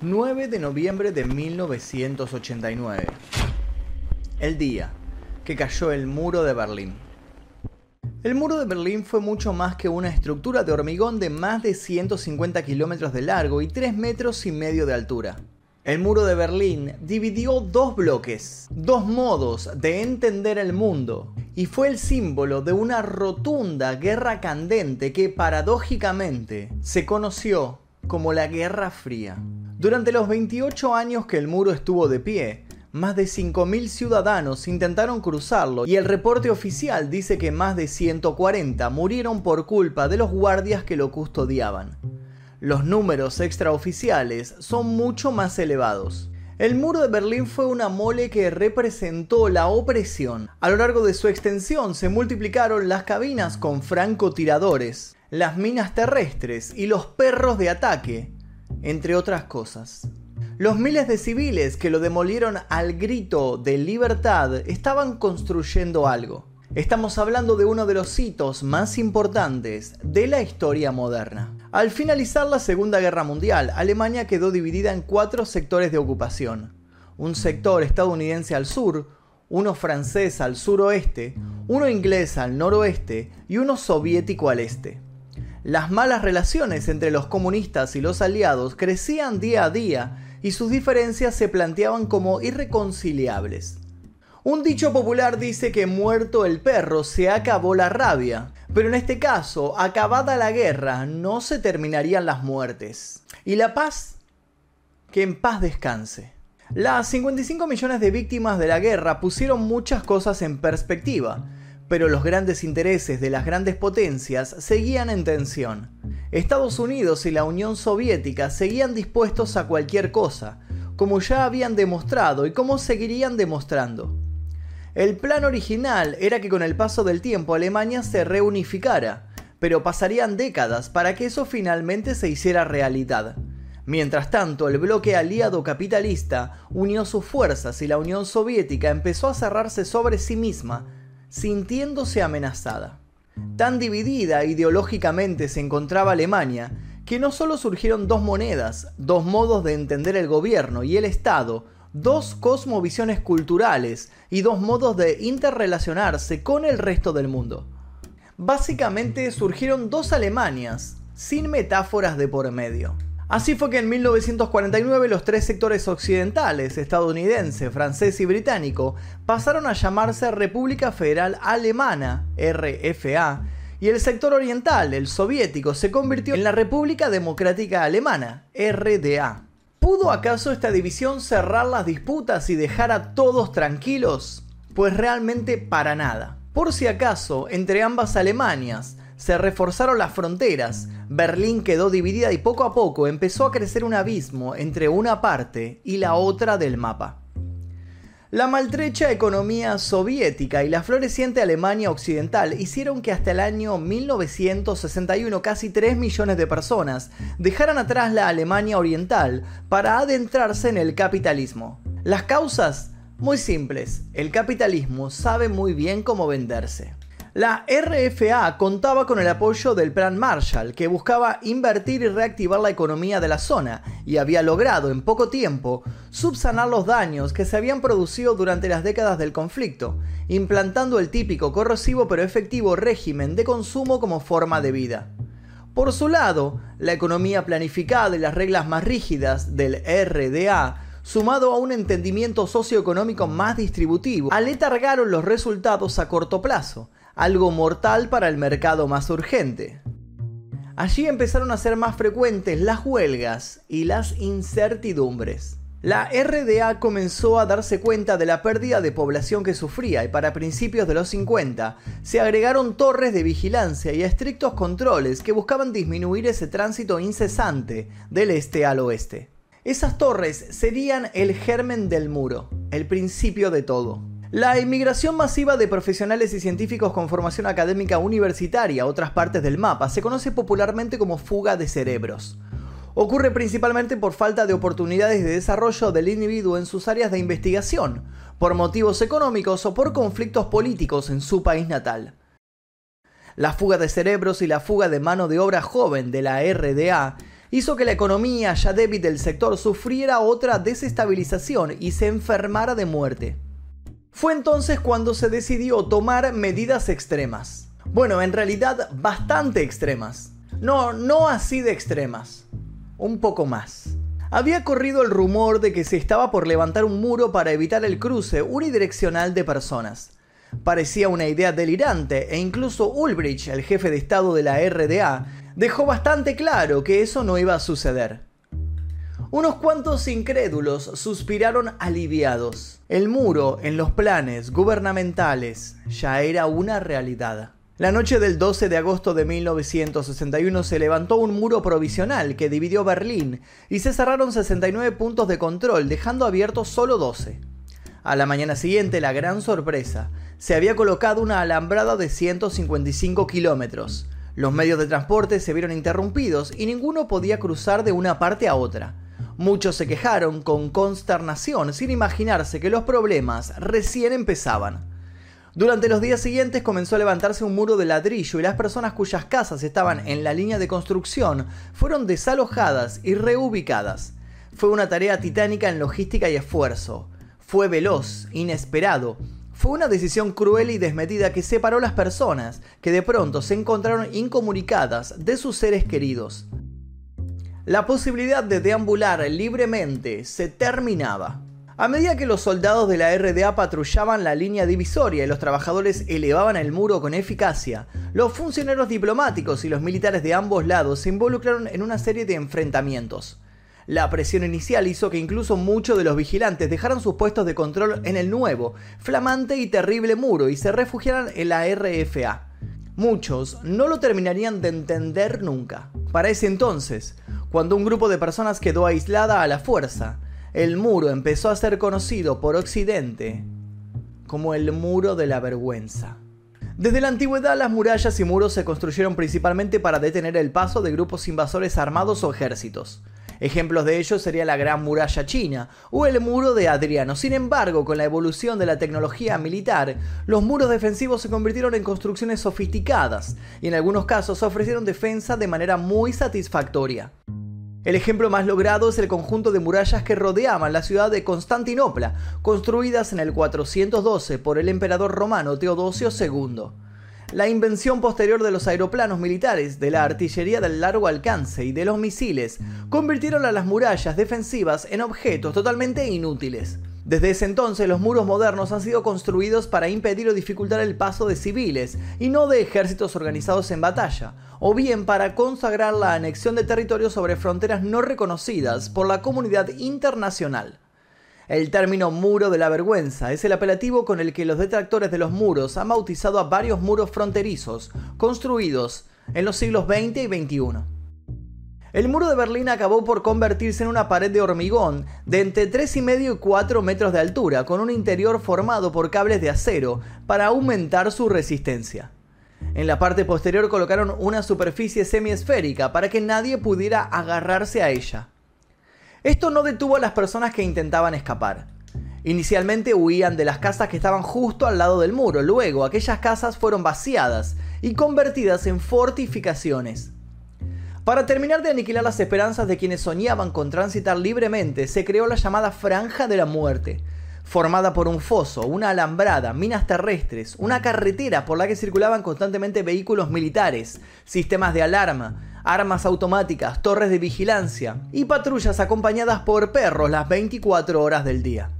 9 de noviembre de 1989. El día que cayó el muro de Berlín. El muro de Berlín fue mucho más que una estructura de hormigón de más de 150 kilómetros de largo y 3 metros y medio de altura. El muro de Berlín dividió dos bloques, dos modos de entender el mundo, y fue el símbolo de una rotunda guerra candente que paradójicamente se conoció como la Guerra Fría. Durante los 28 años que el muro estuvo de pie, más de 5.000 ciudadanos intentaron cruzarlo y el reporte oficial dice que más de 140 murieron por culpa de los guardias que lo custodiaban. Los números extraoficiales son mucho más elevados. El muro de Berlín fue una mole que representó la opresión. A lo largo de su extensión se multiplicaron las cabinas con francotiradores, las minas terrestres y los perros de ataque, entre otras cosas. Los miles de civiles que lo demolieron al grito de libertad estaban construyendo algo. Estamos hablando de uno de los hitos más importantes de la historia moderna. Al finalizar la Segunda Guerra Mundial, Alemania quedó dividida en cuatro sectores de ocupación. Un sector estadounidense al sur, uno francés al suroeste, uno inglés al noroeste y uno soviético al este. Las malas relaciones entre los comunistas y los aliados crecían día a día y sus diferencias se planteaban como irreconciliables. Un dicho popular dice que muerto el perro se acabó la rabia, pero en este caso, acabada la guerra, no se terminarían las muertes. ¿Y la paz? Que en paz descanse. Las 55 millones de víctimas de la guerra pusieron muchas cosas en perspectiva, pero los grandes intereses de las grandes potencias seguían en tensión. Estados Unidos y la Unión Soviética seguían dispuestos a cualquier cosa, como ya habían demostrado y como seguirían demostrando. El plan original era que con el paso del tiempo Alemania se reunificara, pero pasarían décadas para que eso finalmente se hiciera realidad. Mientras tanto, el bloque aliado capitalista unió sus fuerzas y la Unión Soviética empezó a cerrarse sobre sí misma, sintiéndose amenazada. Tan dividida ideológicamente se encontraba Alemania, que no solo surgieron dos monedas, dos modos de entender el gobierno y el Estado, dos cosmovisiones culturales y dos modos de interrelacionarse con el resto del mundo. Básicamente surgieron dos Alemanias, sin metáforas de por medio. Así fue que en 1949 los tres sectores occidentales, estadounidense, francés y británico, pasaron a llamarse República Federal Alemana, RFA, y el sector oriental, el soviético, se convirtió en la República Democrática Alemana, RDA. ¿Pudo acaso esta división cerrar las disputas y dejar a todos tranquilos? Pues realmente para nada. Por si acaso, entre ambas Alemanias se reforzaron las fronteras, Berlín quedó dividida y poco a poco empezó a crecer un abismo entre una parte y la otra del mapa. La maltrecha economía soviética y la floreciente Alemania occidental hicieron que hasta el año 1961 casi 3 millones de personas dejaran atrás la Alemania oriental para adentrarse en el capitalismo. Las causas? Muy simples, el capitalismo sabe muy bien cómo venderse. La RFA contaba con el apoyo del Plan Marshall, que buscaba invertir y reactivar la economía de la zona, y había logrado en poco tiempo subsanar los daños que se habían producido durante las décadas del conflicto, implantando el típico corrosivo pero efectivo régimen de consumo como forma de vida. Por su lado, la economía planificada y las reglas más rígidas del RDA sumado a un entendimiento socioeconómico más distributivo, aletargaron los resultados a corto plazo, algo mortal para el mercado más urgente. Allí empezaron a ser más frecuentes las huelgas y las incertidumbres. La RDA comenzó a darse cuenta de la pérdida de población que sufría y para principios de los 50 se agregaron torres de vigilancia y estrictos controles que buscaban disminuir ese tránsito incesante del este al oeste. Esas torres serían el germen del muro, el principio de todo. La inmigración masiva de profesionales y científicos con formación académica universitaria a otras partes del mapa se conoce popularmente como fuga de cerebros. Ocurre principalmente por falta de oportunidades de desarrollo del individuo en sus áreas de investigación, por motivos económicos o por conflictos políticos en su país natal. La fuga de cerebros y la fuga de mano de obra joven de la RDA hizo que la economía ya débil del sector sufriera otra desestabilización y se enfermara de muerte. Fue entonces cuando se decidió tomar medidas extremas. Bueno, en realidad bastante extremas. No, no así de extremas. Un poco más. Había corrido el rumor de que se estaba por levantar un muro para evitar el cruce unidireccional de personas. Parecía una idea delirante e incluso Ulbricht, el jefe de Estado de la RDA, dejó bastante claro que eso no iba a suceder. Unos cuantos incrédulos suspiraron aliviados. El muro en los planes gubernamentales ya era una realidad. La noche del 12 de agosto de 1961 se levantó un muro provisional que dividió Berlín y se cerraron 69 puntos de control, dejando abiertos solo 12. A la mañana siguiente, la gran sorpresa, se había colocado una alambrada de 155 kilómetros. Los medios de transporte se vieron interrumpidos y ninguno podía cruzar de una parte a otra. Muchos se quejaron con consternación sin imaginarse que los problemas recién empezaban. Durante los días siguientes comenzó a levantarse un muro de ladrillo y las personas cuyas casas estaban en la línea de construcción fueron desalojadas y reubicadas. Fue una tarea titánica en logística y esfuerzo. Fue veloz, inesperado. Fue una decisión cruel y desmedida que separó a las personas que de pronto se encontraron incomunicadas de sus seres queridos. La posibilidad de deambular libremente se terminaba. A medida que los soldados de la RDA patrullaban la línea divisoria y los trabajadores elevaban el muro con eficacia, los funcionarios diplomáticos y los militares de ambos lados se involucraron en una serie de enfrentamientos. La presión inicial hizo que incluso muchos de los vigilantes dejaran sus puestos de control en el nuevo, flamante y terrible muro y se refugiaran en la RFA. Muchos no lo terminarían de entender nunca. Para ese entonces, cuando un grupo de personas quedó aislada a la fuerza, el muro empezó a ser conocido por Occidente como el muro de la vergüenza. Desde la antigüedad las murallas y muros se construyeron principalmente para detener el paso de grupos invasores armados o ejércitos. Ejemplos de ello sería la Gran Muralla China o el Muro de Adriano. Sin embargo, con la evolución de la tecnología militar, los muros defensivos se convirtieron en construcciones sofisticadas y en algunos casos ofrecieron defensa de manera muy satisfactoria. El ejemplo más logrado es el conjunto de murallas que rodeaban la ciudad de Constantinopla, construidas en el 412 por el emperador romano Teodosio II. La invención posterior de los aeroplanos militares, de la artillería del largo alcance y de los misiles convirtieron a las murallas defensivas en objetos totalmente inútiles. Desde ese entonces los muros modernos han sido construidos para impedir o dificultar el paso de civiles y no de ejércitos organizados en batalla, o bien para consagrar la anexión de territorios sobre fronteras no reconocidas por la comunidad internacional. El término muro de la vergüenza es el apelativo con el que los detractores de los muros han bautizado a varios muros fronterizos construidos en los siglos XX y XXI. El muro de Berlín acabó por convertirse en una pared de hormigón de entre 3,5 y 4 metros de altura, con un interior formado por cables de acero para aumentar su resistencia. En la parte posterior colocaron una superficie semiesférica para que nadie pudiera agarrarse a ella. Esto no detuvo a las personas que intentaban escapar. Inicialmente huían de las casas que estaban justo al lado del muro, luego aquellas casas fueron vaciadas y convertidas en fortificaciones. Para terminar de aniquilar las esperanzas de quienes soñaban con transitar libremente, se creó la llamada Franja de la Muerte, formada por un foso, una alambrada, minas terrestres, una carretera por la que circulaban constantemente vehículos militares, sistemas de alarma, armas automáticas, torres de vigilancia y patrullas acompañadas por perros las 24 horas del día.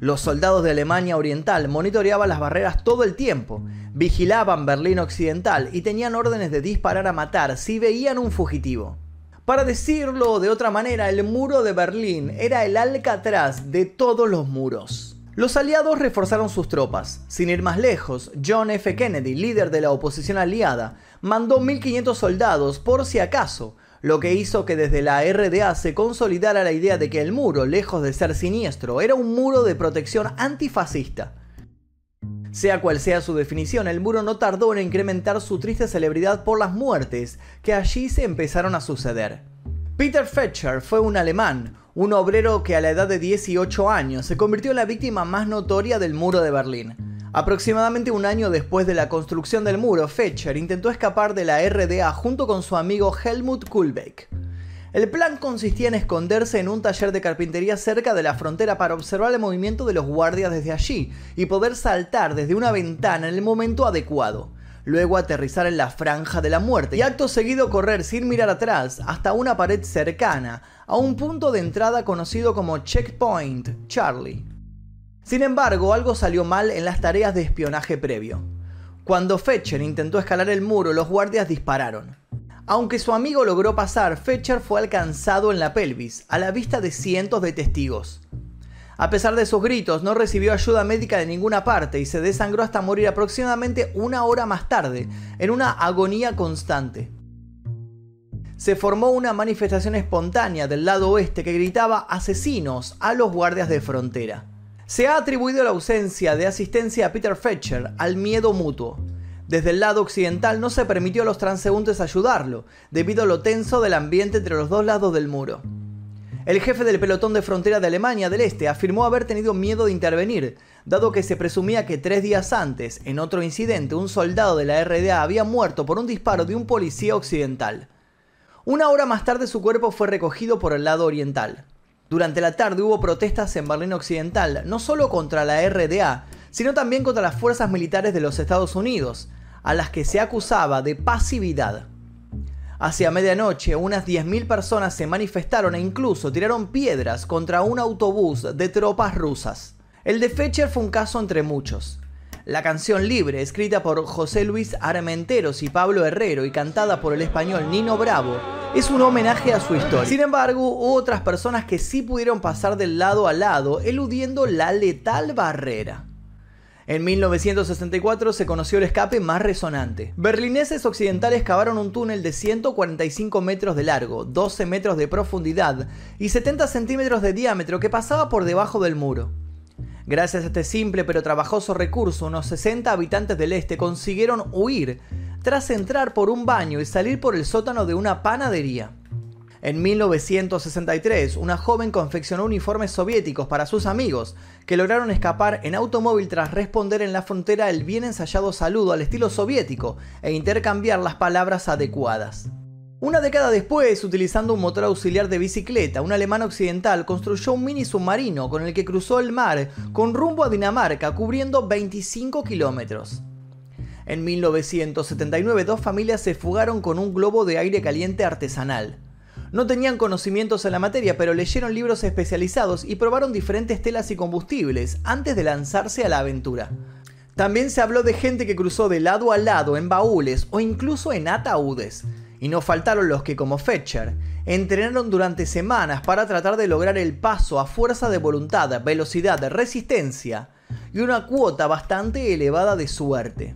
Los soldados de Alemania Oriental monitoreaban las barreras todo el tiempo, vigilaban Berlín Occidental y tenían órdenes de disparar a matar si veían un fugitivo. Para decirlo de otra manera, el muro de Berlín era el alcatraz de todos los muros. Los aliados reforzaron sus tropas. Sin ir más lejos, John F. Kennedy, líder de la oposición aliada, mandó 1.500 soldados por si acaso, lo que hizo que desde la RDA se consolidara la idea de que el muro, lejos de ser siniestro, era un muro de protección antifascista. Sea cual sea su definición, el muro no tardó en incrementar su triste celebridad por las muertes que allí se empezaron a suceder. Peter Fetcher fue un alemán, un obrero que a la edad de 18 años se convirtió en la víctima más notoria del muro de Berlín. Aproximadamente un año después de la construcción del muro, Fetcher intentó escapar de la RDA junto con su amigo Helmut Kulbeck. El plan consistía en esconderse en un taller de carpintería cerca de la frontera para observar el movimiento de los guardias desde allí y poder saltar desde una ventana en el momento adecuado. Luego aterrizar en la franja de la muerte y acto seguido correr sin mirar atrás hasta una pared cercana, a un punto de entrada conocido como Checkpoint Charlie. Sin embargo, algo salió mal en las tareas de espionaje previo. Cuando Fetcher intentó escalar el muro, los guardias dispararon. Aunque su amigo logró pasar, Fetcher fue alcanzado en la pelvis, a la vista de cientos de testigos. A pesar de sus gritos, no recibió ayuda médica de ninguna parte y se desangró hasta morir aproximadamente una hora más tarde, en una agonía constante. Se formó una manifestación espontánea del lado oeste que gritaba asesinos a los guardias de frontera. Se ha atribuido la ausencia de asistencia a Peter Fetcher al miedo mutuo. Desde el lado occidental no se permitió a los transeúntes ayudarlo, debido a lo tenso del ambiente entre los dos lados del muro. El jefe del pelotón de frontera de Alemania del Este afirmó haber tenido miedo de intervenir, dado que se presumía que tres días antes, en otro incidente, un soldado de la RDA había muerto por un disparo de un policía occidental. Una hora más tarde su cuerpo fue recogido por el lado oriental. Durante la tarde hubo protestas en Berlín Occidental, no solo contra la RDA, sino también contra las fuerzas militares de los Estados Unidos, a las que se acusaba de pasividad. Hacia medianoche, unas 10.000 personas se manifestaron e incluso tiraron piedras contra un autobús de tropas rusas. El de Fetcher fue un caso entre muchos. La canción Libre, escrita por José Luis Armenteros y Pablo Herrero y cantada por el español Nino Bravo, es un homenaje a su historia. Sin embargo, hubo otras personas que sí pudieron pasar del lado a lado, eludiendo la letal barrera. En 1964 se conoció el escape más resonante. Berlineses occidentales cavaron un túnel de 145 metros de largo, 12 metros de profundidad y 70 centímetros de diámetro que pasaba por debajo del muro. Gracias a este simple pero trabajoso recurso, unos 60 habitantes del este consiguieron huir tras entrar por un baño y salir por el sótano de una panadería. En 1963, una joven confeccionó uniformes soviéticos para sus amigos, que lograron escapar en automóvil tras responder en la frontera el bien ensayado saludo al estilo soviético e intercambiar las palabras adecuadas. Una década después, utilizando un motor auxiliar de bicicleta, un alemán occidental construyó un mini submarino con el que cruzó el mar con rumbo a Dinamarca, cubriendo 25 kilómetros. En 1979, dos familias se fugaron con un globo de aire caliente artesanal. No tenían conocimientos en la materia, pero leyeron libros especializados y probaron diferentes telas y combustibles antes de lanzarse a la aventura. También se habló de gente que cruzó de lado a lado en baúles o incluso en ataúdes. Y no faltaron los que, como Fetcher, entrenaron durante semanas para tratar de lograr el paso a fuerza de voluntad, velocidad, resistencia y una cuota bastante elevada de suerte.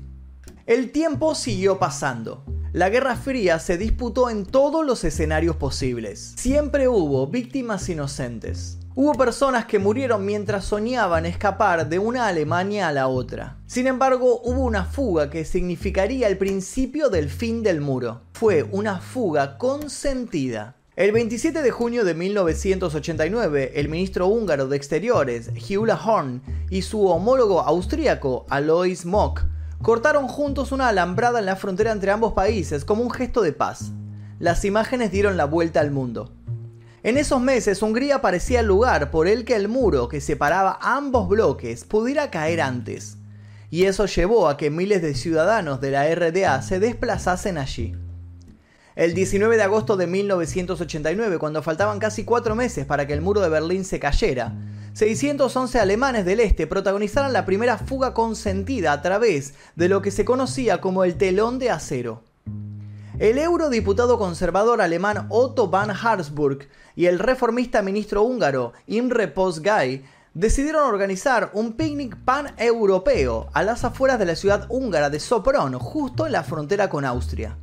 El tiempo siguió pasando la Guerra Fría se disputó en todos los escenarios posibles. Siempre hubo víctimas inocentes. Hubo personas que murieron mientras soñaban escapar de una Alemania a la otra. Sin embargo, hubo una fuga que significaría el principio del fin del muro. Fue una fuga consentida. El 27 de junio de 1989, el ministro húngaro de Exteriores, Gyula Horn, y su homólogo austríaco, Alois Mock, cortaron juntos una alambrada en la frontera entre ambos países como un gesto de paz. Las imágenes dieron la vuelta al mundo. En esos meses Hungría parecía el lugar por el que el muro que separaba ambos bloques pudiera caer antes. Y eso llevó a que miles de ciudadanos de la RDA se desplazasen allí. El 19 de agosto de 1989, cuando faltaban casi cuatro meses para que el muro de Berlín se cayera, 611 alemanes del este protagonizaron la primera fuga consentida a través de lo que se conocía como el telón de acero. El eurodiputado conservador alemán Otto van Habsburg y el reformista ministro húngaro Imre Postgay decidieron organizar un picnic pan-europeo a las afueras de la ciudad húngara de Sopron, justo en la frontera con Austria.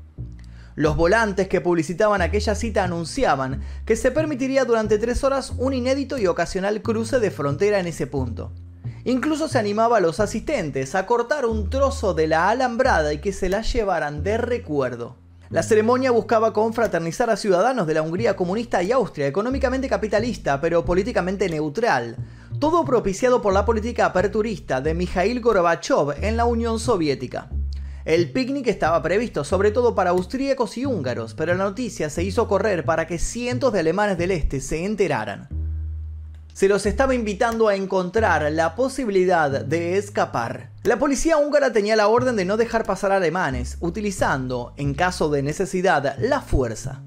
Los volantes que publicitaban aquella cita anunciaban que se permitiría durante tres horas un inédito y ocasional cruce de frontera en ese punto. Incluso se animaba a los asistentes a cortar un trozo de la alambrada y que se la llevaran de recuerdo. La ceremonia buscaba confraternizar a ciudadanos de la Hungría comunista y Austria, económicamente capitalista pero políticamente neutral, todo propiciado por la política aperturista de Mikhail Gorbachev en la Unión Soviética. El picnic estaba previsto sobre todo para austríacos y húngaros, pero la noticia se hizo correr para que cientos de alemanes del este se enteraran. Se los estaba invitando a encontrar la posibilidad de escapar. La policía húngara tenía la orden de no dejar pasar alemanes, utilizando, en caso de necesidad, la fuerza.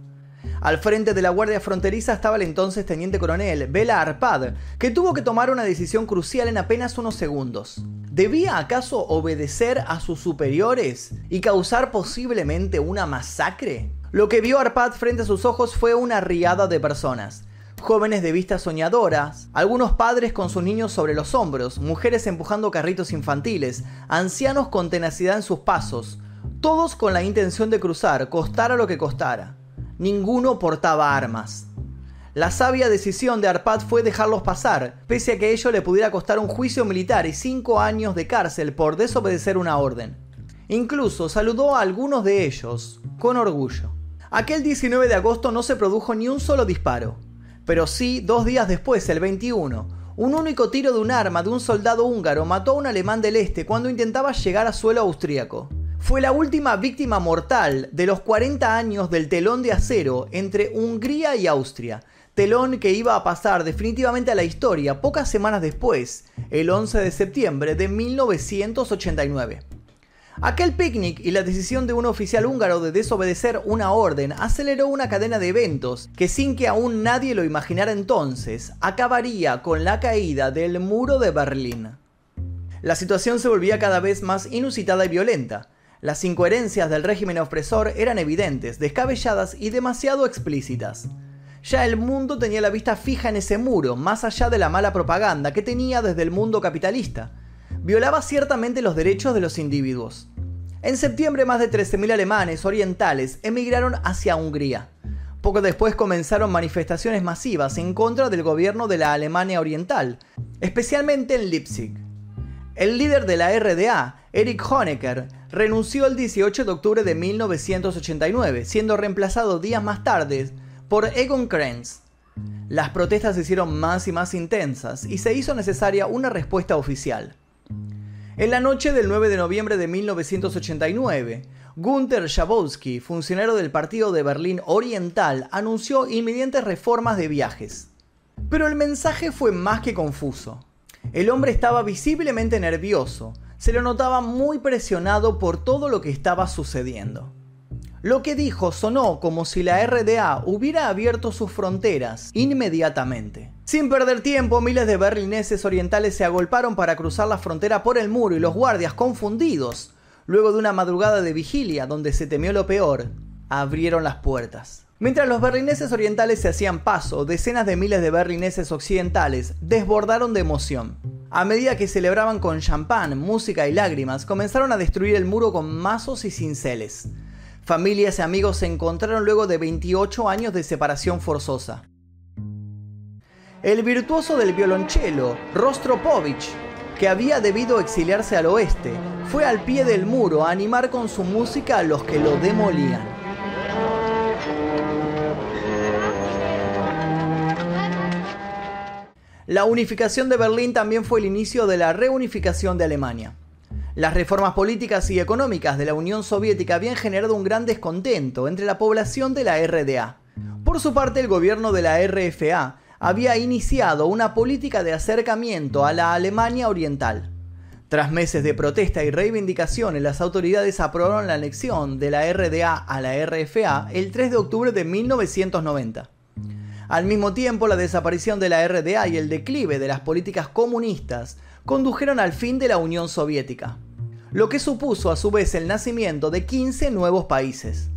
Al frente de la Guardia Fronteriza estaba el entonces teniente coronel Bela Arpad, que tuvo que tomar una decisión crucial en apenas unos segundos. ¿Debía acaso obedecer a sus superiores y causar posiblemente una masacre? Lo que vio Arpad frente a sus ojos fue una riada de personas jóvenes de vistas soñadoras, algunos padres con sus niños sobre los hombros, mujeres empujando carritos infantiles, ancianos con tenacidad en sus pasos, todos con la intención de cruzar, costara lo que costara. Ninguno portaba armas. La sabia decisión de Arpad fue dejarlos pasar, pese a que ello le pudiera costar un juicio militar y cinco años de cárcel por desobedecer una orden. Incluso saludó a algunos de ellos con orgullo. Aquel 19 de agosto no se produjo ni un solo disparo. Pero sí, dos días después, el 21, un único tiro de un arma de un soldado húngaro mató a un alemán del este cuando intentaba llegar a suelo austríaco. Fue la última víctima mortal de los 40 años del telón de acero entre Hungría y Austria, telón que iba a pasar definitivamente a la historia pocas semanas después, el 11 de septiembre de 1989. Aquel picnic y la decisión de un oficial húngaro de desobedecer una orden aceleró una cadena de eventos que sin que aún nadie lo imaginara entonces, acabaría con la caída del muro de Berlín. La situación se volvía cada vez más inusitada y violenta. Las incoherencias del régimen opresor eran evidentes, descabelladas y demasiado explícitas. Ya el mundo tenía la vista fija en ese muro, más allá de la mala propaganda que tenía desde el mundo capitalista violaba ciertamente los derechos de los individuos. En septiembre más de 13.000 alemanes orientales emigraron hacia Hungría. Poco después comenzaron manifestaciones masivas en contra del gobierno de la Alemania Oriental, especialmente en Leipzig. El líder de la RDA, Erich Honecker, renunció el 18 de octubre de 1989, siendo reemplazado días más tarde por Egon Krenz. Las protestas se hicieron más y más intensas y se hizo necesaria una respuesta oficial. En la noche del 9 de noviembre de 1989, Gunther Schabowski, funcionario del Partido de Berlín Oriental, anunció inminentes reformas de viajes. Pero el mensaje fue más que confuso. El hombre estaba visiblemente nervioso, se lo notaba muy presionado por todo lo que estaba sucediendo. Lo que dijo sonó como si la RDA hubiera abierto sus fronteras inmediatamente. Sin perder tiempo, miles de berlineses orientales se agolparon para cruzar la frontera por el muro y los guardias, confundidos, luego de una madrugada de vigilia donde se temió lo peor, abrieron las puertas. Mientras los berlineses orientales se hacían paso, decenas de miles de berlineses occidentales desbordaron de emoción. A medida que celebraban con champán, música y lágrimas, comenzaron a destruir el muro con mazos y cinceles. Familias y amigos se encontraron luego de 28 años de separación forzosa. El virtuoso del violonchelo, Rostropovich, que había debido exiliarse al oeste, fue al pie del muro a animar con su música a los que lo demolían. La unificación de Berlín también fue el inicio de la reunificación de Alemania. Las reformas políticas y económicas de la Unión Soviética habían generado un gran descontento entre la población de la RDA. Por su parte, el gobierno de la RFA había iniciado una política de acercamiento a la Alemania Oriental. Tras meses de protesta y reivindicaciones, las autoridades aprobaron la anexión de la RDA a la RFA el 3 de octubre de 1990. Al mismo tiempo, la desaparición de la RDA y el declive de las políticas comunistas condujeron al fin de la Unión Soviética, lo que supuso a su vez el nacimiento de 15 nuevos países.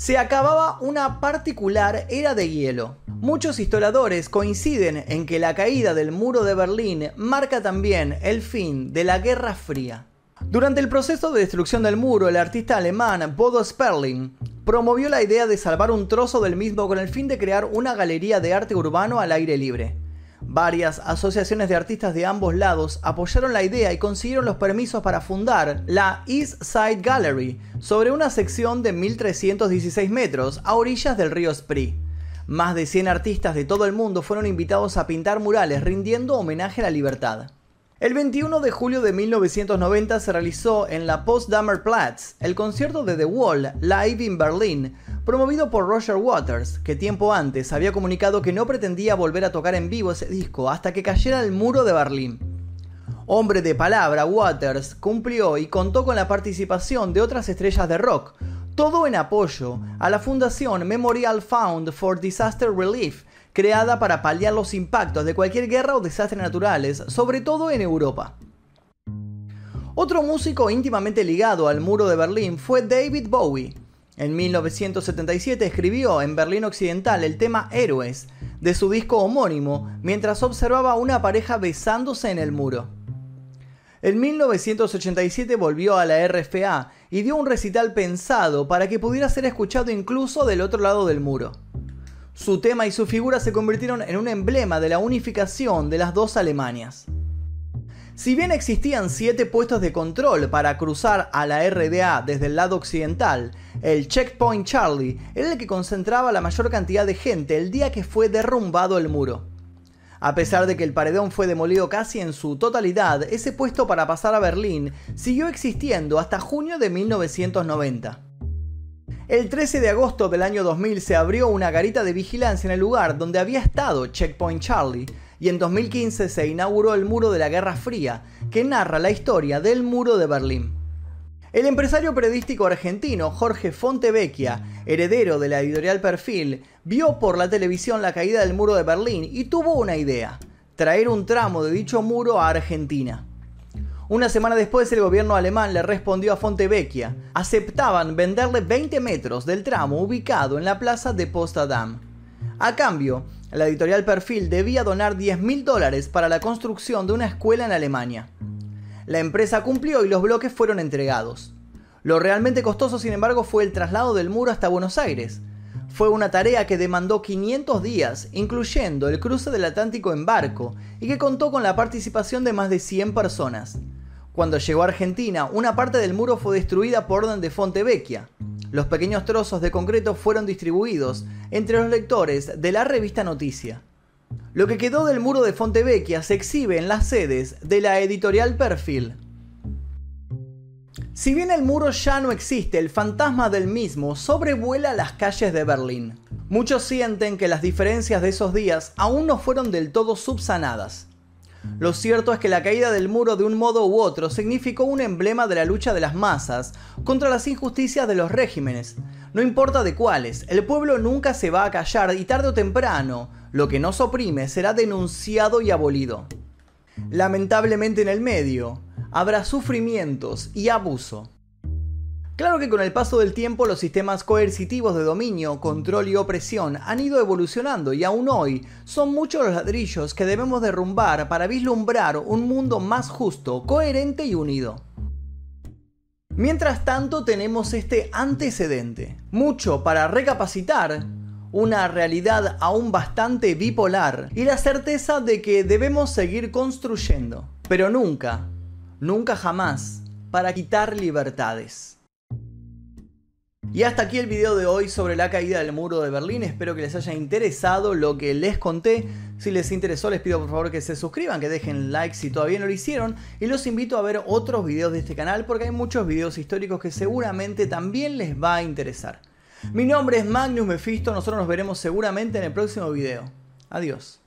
Se acababa una particular era de hielo. Muchos historiadores coinciden en que la caída del muro de Berlín marca también el fin de la Guerra Fría. Durante el proceso de destrucción del muro, el artista alemán Bodo Sperling promovió la idea de salvar un trozo del mismo con el fin de crear una galería de arte urbano al aire libre. Varias asociaciones de artistas de ambos lados apoyaron la idea y consiguieron los permisos para fundar la East Side Gallery sobre una sección de 1316 metros a orillas del río Spree. Más de 100 artistas de todo el mundo fueron invitados a pintar murales rindiendo homenaje a la libertad. El 21 de julio de 1990 se realizó en la Potsdamer Platz el concierto de The Wall Live in Berlin, promovido por Roger Waters, que tiempo antes había comunicado que no pretendía volver a tocar en vivo ese disco hasta que cayera el muro de Berlín. Hombre de palabra, Waters cumplió y contó con la participación de otras estrellas de rock, todo en apoyo a la fundación Memorial Fund for Disaster Relief, creada para paliar los impactos de cualquier guerra o desastres naturales, sobre todo en Europa. Otro músico íntimamente ligado al muro de Berlín fue David Bowie. En 1977 escribió en Berlín Occidental el tema Héroes de su disco homónimo mientras observaba a una pareja besándose en el muro. En 1987 volvió a la RFA y dio un recital pensado para que pudiera ser escuchado incluso del otro lado del muro. Su tema y su figura se convirtieron en un emblema de la unificación de las dos Alemanias. Si bien existían siete puestos de control para cruzar a la RDA desde el lado occidental, el Checkpoint Charlie era el que concentraba la mayor cantidad de gente el día que fue derrumbado el muro. A pesar de que el paredón fue demolido casi en su totalidad, ese puesto para pasar a Berlín siguió existiendo hasta junio de 1990. El 13 de agosto del año 2000 se abrió una garita de vigilancia en el lugar donde había estado Checkpoint Charlie y en 2015 se inauguró el Muro de la Guerra Fría, que narra la historia del Muro de Berlín. El empresario periodístico argentino Jorge Fontevecchia, heredero de la editorial Perfil, vio por la televisión la caída del muro de Berlín y tuvo una idea, traer un tramo de dicho muro a Argentina. Una semana después el gobierno alemán le respondió a Fontevecchia, aceptaban venderle 20 metros del tramo ubicado en la plaza de Postadam. A cambio, la editorial Perfil debía donar 10 mil dólares para la construcción de una escuela en Alemania. La empresa cumplió y los bloques fueron entregados. Lo realmente costoso, sin embargo, fue el traslado del muro hasta Buenos Aires. Fue una tarea que demandó 500 días, incluyendo el cruce del Atlántico en barco, y que contó con la participación de más de 100 personas. Cuando llegó a Argentina, una parte del muro fue destruida por orden de Fontevecchia. Los pequeños trozos de concreto fueron distribuidos entre los lectores de la revista Noticia. Lo que quedó del muro de Fontevecchia se exhibe en las sedes de la editorial Perfil. Si bien el muro ya no existe, el fantasma del mismo sobrevuela las calles de Berlín. Muchos sienten que las diferencias de esos días aún no fueron del todo subsanadas. Lo cierto es que la caída del muro de un modo u otro significó un emblema de la lucha de las masas contra las injusticias de los regímenes. No importa de cuáles, el pueblo nunca se va a callar y tarde o temprano lo que nos oprime será denunciado y abolido. Lamentablemente en el medio habrá sufrimientos y abuso. Claro que con el paso del tiempo los sistemas coercitivos de dominio, control y opresión han ido evolucionando y aún hoy son muchos los ladrillos que debemos derrumbar para vislumbrar un mundo más justo, coherente y unido. Mientras tanto tenemos este antecedente, mucho para recapacitar una realidad aún bastante bipolar y la certeza de que debemos seguir construyendo, pero nunca, nunca jamás, para quitar libertades. Y hasta aquí el video de hoy sobre la caída del muro de Berlín. Espero que les haya interesado lo que les conté. Si les interesó les pido por favor que se suscriban, que dejen like si todavía no lo hicieron. Y los invito a ver otros videos de este canal porque hay muchos videos históricos que seguramente también les va a interesar. Mi nombre es Magnus Mephisto, nosotros nos veremos seguramente en el próximo video. Adiós.